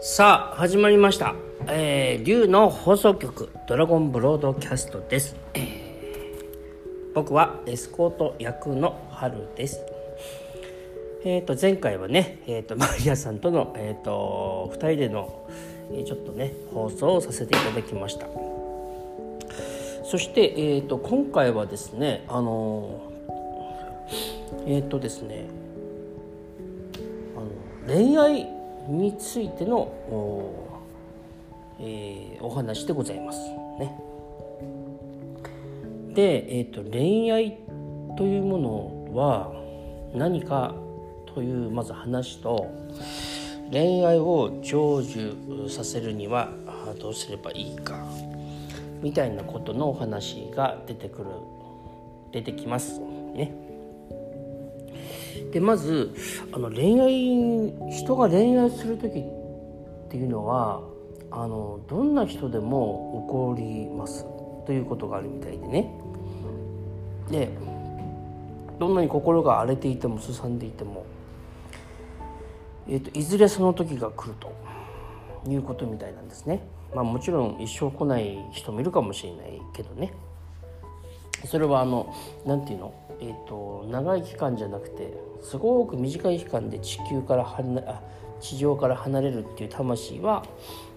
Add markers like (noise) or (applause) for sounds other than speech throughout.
さあ始まりました「えー、竜の放送局ドラゴンブロードキャスト」です、えー、僕はエスコート役の春です。えーと前回はね、えーと、マリアさんとの、えーと、2人での、えちょっとね放送をさせていただきました。そして、えーと、今回はですねあのえっ、とですねあの恋愛についてのお,、えー、お話でございます。ね、で、えーと、恋愛というものは何かというまず話と恋愛を成就させるにはどうすればいいかみたいなことのお話が出てくる出てきますね。でまずあの恋愛人が恋愛する時っていうのはあのどんな人でも起こります。ということがあるみたいでね。でどんなに心が荒れていてもすさんでいても、えーと、いずれその時が来るということみたいなんですね。まあ、もちろん一生来ない人もいるかもしれないけどね。それはあの何て言うの？えーと、長い期間じゃなくてすごく短い期間で地球から離あ地上から離れるっていう魂は、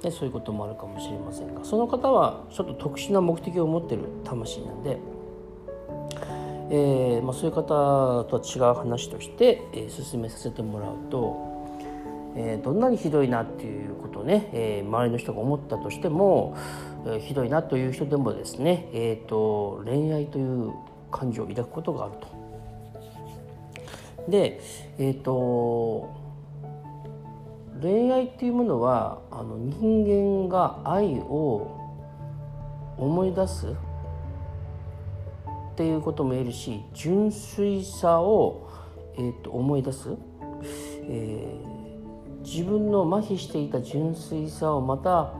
ね、そういうこともあるかもしれませんがその方はちょっと特殊な目的を持ってる魂なんで、えーまあ、そういう方とは違う話として、えー、進めさせてもらうと、えー、どんなにひどいなっていうことをね、えー、周りの人が思ったとしても、えー、ひどいなという人でもですね、えーと恋愛という感情を抱くことがあると。でえ、ー、と恋愛っていうものはあの人間が愛を思い出すっていうことも言えるし純粋さを、えーと、思い出す、えー、自分の麻痺していた純粋さをまた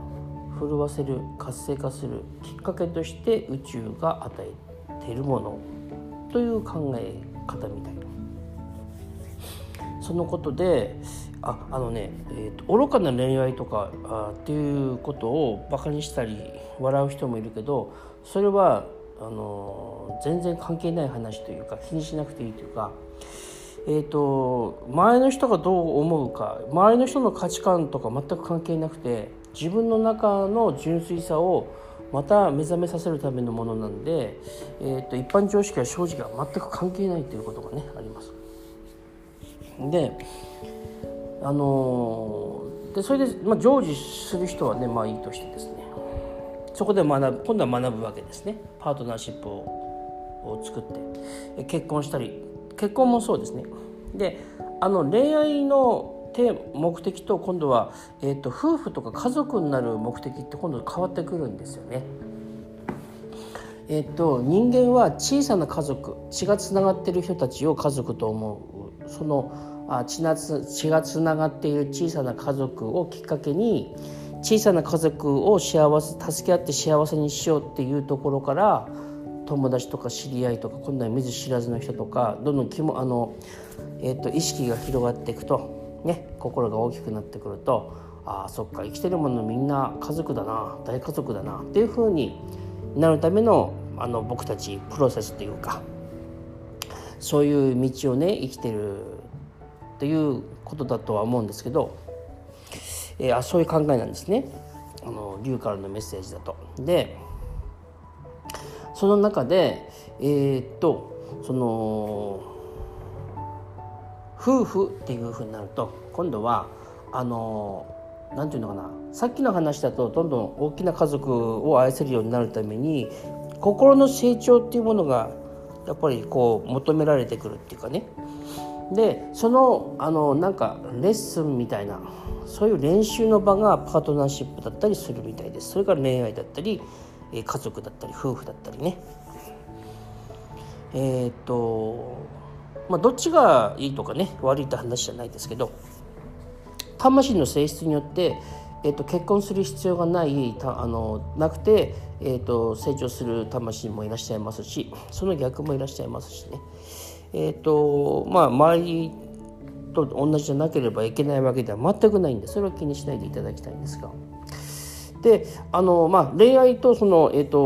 震わせる活性化するきっかけとして宇宙が与えているものという考え方みたいな。そのことでああのね、えーと、愚かな恋愛とかあっていうことをバカにしたり笑う人もいるけどそれはあの全然関係ない話というか気にしなくていいというか、えーと周りの人がどう思うか周りの人の価値観とか全く関係なくて自分の中の純粋さをまた目覚めさせるためのものなんで、えーと、一般常識は正直は全く関係ないということがねあります。であのー、でそれで、まあ、成就する人はねまあいいとしてですねそこで学ぶ今度は学ぶわけですねパートナーシップをを作って結婚したり結婚もそうですねであの恋愛の目的と今度は、えーと、夫婦とか家族になる目的って今度変わってくるんですよね。えーと、人間は小さな家族血がつながってる人たちを家族と思うそのあ血な血がつながっている小さな家族をきっかけに小さな家族を幸せ助け合って幸せにしようっていうところから友達とか知り合いとか今度は見ず知らずの人とかどんどん気もあの、えーと意識が広がっていくとね心が大きくなってくるとああそっか生きてるものみんな家族だな大家族だなっていうふうになるためのあの僕たちプロセスというかそういう道をね生きてるっていうことだとは思うんですけど、えー、あそういう考えなんですねあの竜からのメッセージだと。でその中でえー、っとその夫婦っていうふうになると今度はあの何て言うのかなさっきの話だとどんどん大きな家族を愛せるようになるために心の成長っていうものがやっぱりこう求められてくるっていうかね。でそのあのなんかレッスンみたいなそういう練習の場がパートナーシップだったりするみたいです。それから恋愛だったりえ家族だったり夫婦だったりねえっ、とまあ、どっちがいいとかね悪いって話じゃないですけど魂の性質によって、えーと、結婚する必要がないたあのなくて、えーと、成長する魂もいらっしゃいますしその逆もいらっしゃいますしね。えーとまあ、周りと同じじゃなければいけないわけでは全くないんでそれは気にしないでいただきたいんですが。であの、まあ、恋愛とその、えーと、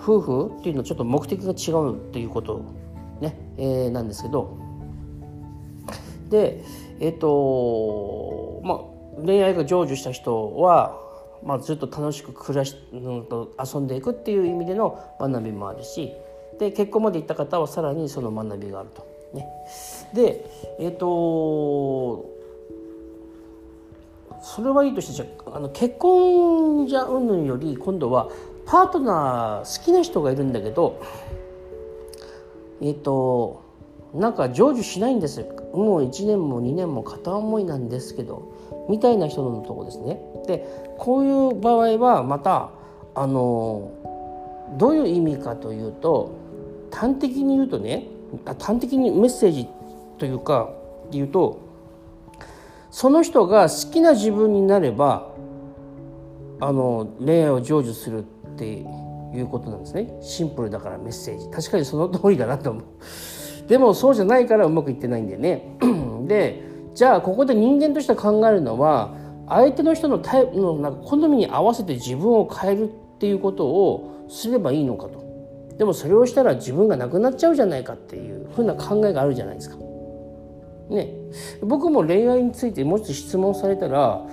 夫婦っていうのはちょっと目的が違うっていうことね、えー、なんですけどでえっ、ー、とまあ恋愛が成就した人は、まあ、ずっと楽しく暮らし、うん、と遊んでいくっていう意味での学びもあるしで結婚まで行った方はさらにその学びがあると。ね、でえっ、ー、とそれはいいとしてじゃあの結婚じゃうんぬんより今度はパートナー好きな人がいるんだけどえっ、ー、となんか成就しないんですもう1年も2年も片思いなんですけどみたいな人のとこですね。でこういう場合はまたあのどういう意味かというと端的に言うとね端的にメッセージというか言うとその人が好きな自分になればあの恋愛を成就するっていうことなんですね。シンプルだからメッセージ。確かにその通りだなと思う。でもそうじゃないからうまくいってないんでね。(clears throat) でじゃあここで人間として考えるのは相手の人のタイプのなんか好みに合わせて自分を変えるっていうことをすればいいのかと。でもそれをしたら自分がなくなっちゃうじゃないかっていうふうな考えがあるじゃないですか。ね、僕も恋愛についてもし質問されたら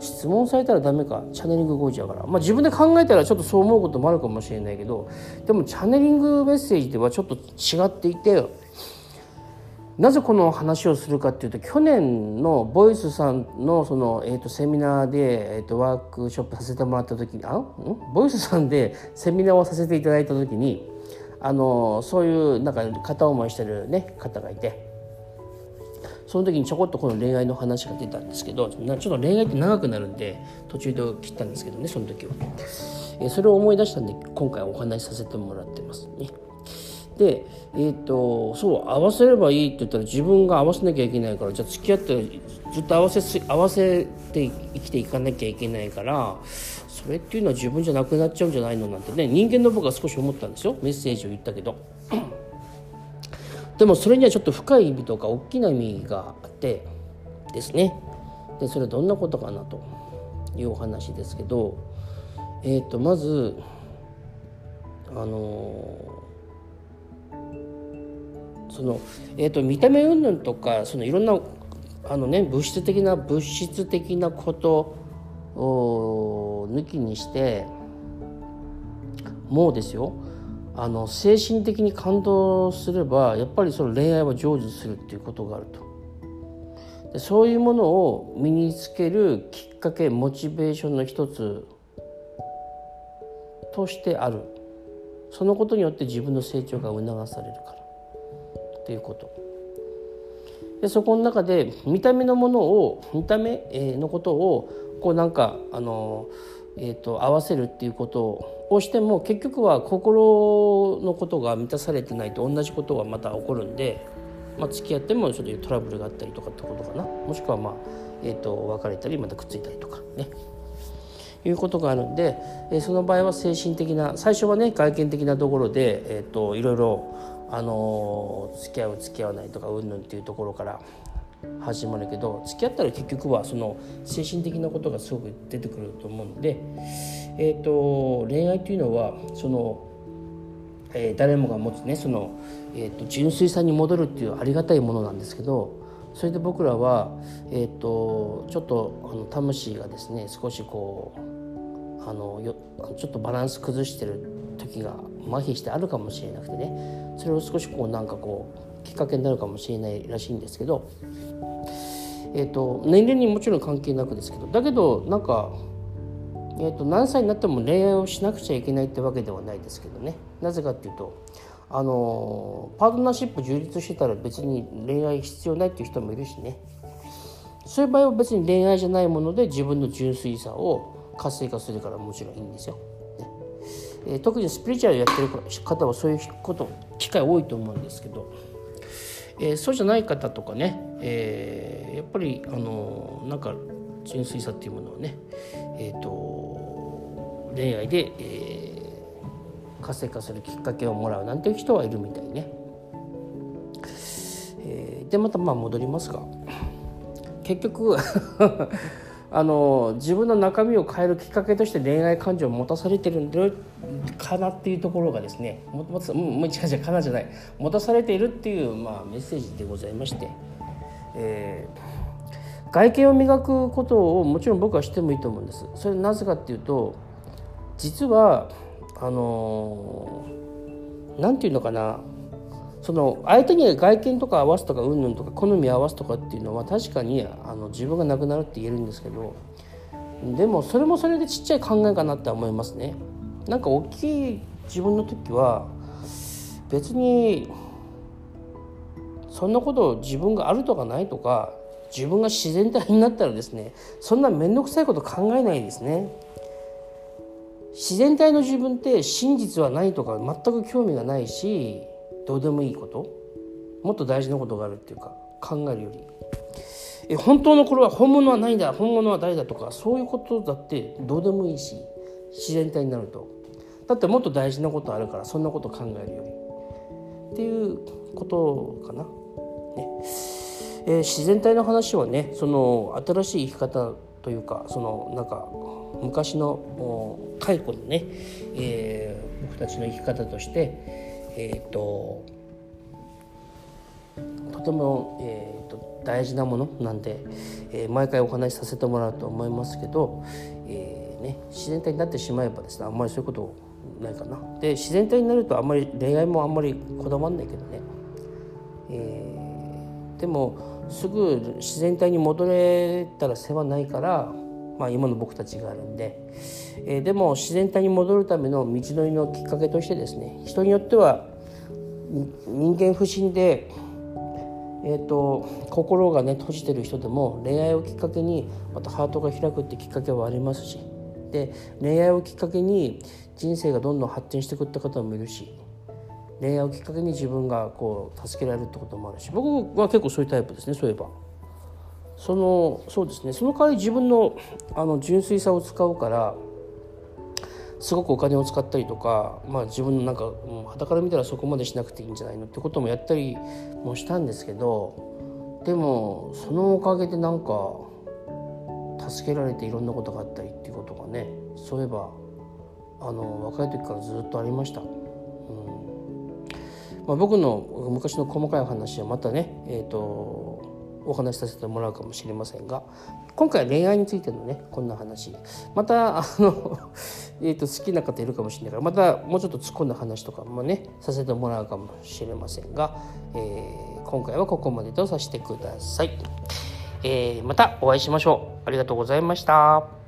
質問されたらダメか。チャネリング動いちゃうから、まあ、自分で考えたらちょっとそう思うこともあるかもしれないけどでもチャネリングメッセージではちょっと違っていてなぜこの話をするかっていうと去年のボイスさんのその、えー、とセミナーで、えー、とワークショップさせてもらった時にあん？ボイスさんでセミナーをさせていただいた時にあのそういうなんか片思いしてる、ね、方がいて。その時にちょこっとこの恋愛の話が出たんですけどちょっと恋愛って長くなるんで途中で切ったんですけどねその時は、え、それを思い出したんで今回お話しさせてもらってますね。でえっ、ー、とそう合わせればいいって言ったら自分が合わせなきゃいけないからじゃあ付き合ってずっと合わせ合わせて生きていかなきゃいけないからそれっていうのは自分じゃなくなっちゃうんじゃないの？なんてね人間の僕は少し思ったんですよメッセージを言ったけど。でもそれにはちょっと深い意味とか大きな意味があってですね。でそれはどんなことかなというお話ですけど。え、ー、とまずあのその、えーと、見た目云々とかそのいろんなあの、ね、物質的な物質的なことを抜きにしてもうですよ。あの精神的に感動すればやっぱりその恋愛は成就するっていうことがあると。でそういうものを身につけるきっかけモチベーションの一つとしてある。そのことによって自分の成長が促されるから。っていうこと。でそこの中で見た目のものを見た目のことをこうなんかあの、えーと、合わせるっていうことをしても結局は心のことが満たされてないと同じことがまた起こるんで、まあ、付き合ってもちょっとトラブルがあったりとかってことかな。もしくはまあ、えーと、別れたりまたくっついたりとかね。いうことがあるんで、えー、その場合は精神的な最初はね外見的なところで、えーといろいろあの付き合う付き合わないとかうんぬんっていうところから始まるけど付き合ったら結局はその精神的なことがすごく出てくると思うんで、えーと、恋愛っていうのはその、えー、誰もが持つねその、えーと、純粋さに戻るっていうありがたいものなんですけどそれで僕らは、えーと、とちょっとあの魂がですね少しこうあのよちょっとバランス崩してる時が麻痺してあるかもしれなくてねそれを少しこうなんかこうきっかけになるかもしれないらしいんですけど、えーと、年齢にもちろん関係なくですけどだけどなんか、えーと、何歳になっても恋愛をしなくちゃいけないってわけではないですけどね。なぜかっていうとあのパートナーシップ充実してたら別に恋愛必要ないっていう人もいるしね。そういう場合は別に恋愛じゃないもので自分の純粋さを活性化するからもちろんいいんですよ。えー、特にスピリチュアルやってる方はそういうこと機会多いと思うんですけど、えー、そうじゃない方とかね、えー、やっぱりあのなんか純粋さっていうものをね、えーと、恋愛で、えー、活性化するきっかけをもらうなんていう人はいるみたいね。えー、でまたまあ戻りますが。結局 (laughs) あの自分の中身を変えるきっかけとして恋愛感情を持たされてるんだかなっていうところがですねもももう違う違うかなじゃない持たされているっていう、まあ、メッセージでございまして、えー、外見を磨くことをもちろん僕はしてもいいと思うんですそれなぜかっていうと実はあの何、て言うのかなその相手に外見とか合わすとかうんぬんとか好み合わすとかっていうのは確かにあの自分がなくなるって言えるんですけどでもそれもそれでちっちゃい考えかなって思いますね。なんか大きい自分の時は別にそんなこと自分があるとかないとか自分が自然体になったらですねそんな面倒くさいこと考えないですね。自然体の自分って真実はないとか全く興味がないしどうでもいいこともっと大事なことがあるっていうか考えるより。え本当のこれは本物はないんだ本物は誰だとかそういうことだってどうでもいいし自然体になると。だってもっと大事なことあるからそんなこと考えるより。っていうことかな。ね。えー、自然体の話はねその新しい生き方というかそのなんか昔の解雇のね、えー、僕たちの生き方としてえ、ー、ととても、えーと、大事なものなんで、えー、毎回お話しさせてもらうと思いますけど、えーね、自然体になってしまえばですねあんまりそういうことないかな。で自然体になるとあんまり恋愛もあんまりこだわんないけどね。えー、でもすぐ自然体に戻れたら世話ないからまあ、今の僕たちがあるんで、えー、でも自然体に戻るための道のりのきっかけとしてですね人によっては人間不信で、えーと、心がね閉じてる人でも恋愛をきっかけにまたハートが開くってきっかけはありますし。で恋愛をきっかけに人生がどんどん発展してくった方もいるし。恋愛をきっかけに自分がこう助けられるってこともあるし。僕は結構そういうタイプですねそういえば。そのそうですねその代わり自分のあの純粋さを使うからすごくお金を使ったりとか、まあ、自分のなんかはたから見たらそこまでしなくていいんじゃないのってこともやったりもしたんですけどでもそのおかげでなんか助けられていろんなことがあったりっていうことがねそういえばあの若い時からずっとありました。うんまあ、僕の昔の細かい話はまたね、えーとお話しさせてもらうかもしれませんが今回は恋愛についてのねこんな話またあの (laughs) えーと好きな方いるかもしれないからまたもうちょっと突っ込んだ話とかもねさせてもらうかもしれませんが、えー、今回はここまでとさせてください。えー、またお会いしましょう。ありがとうございました。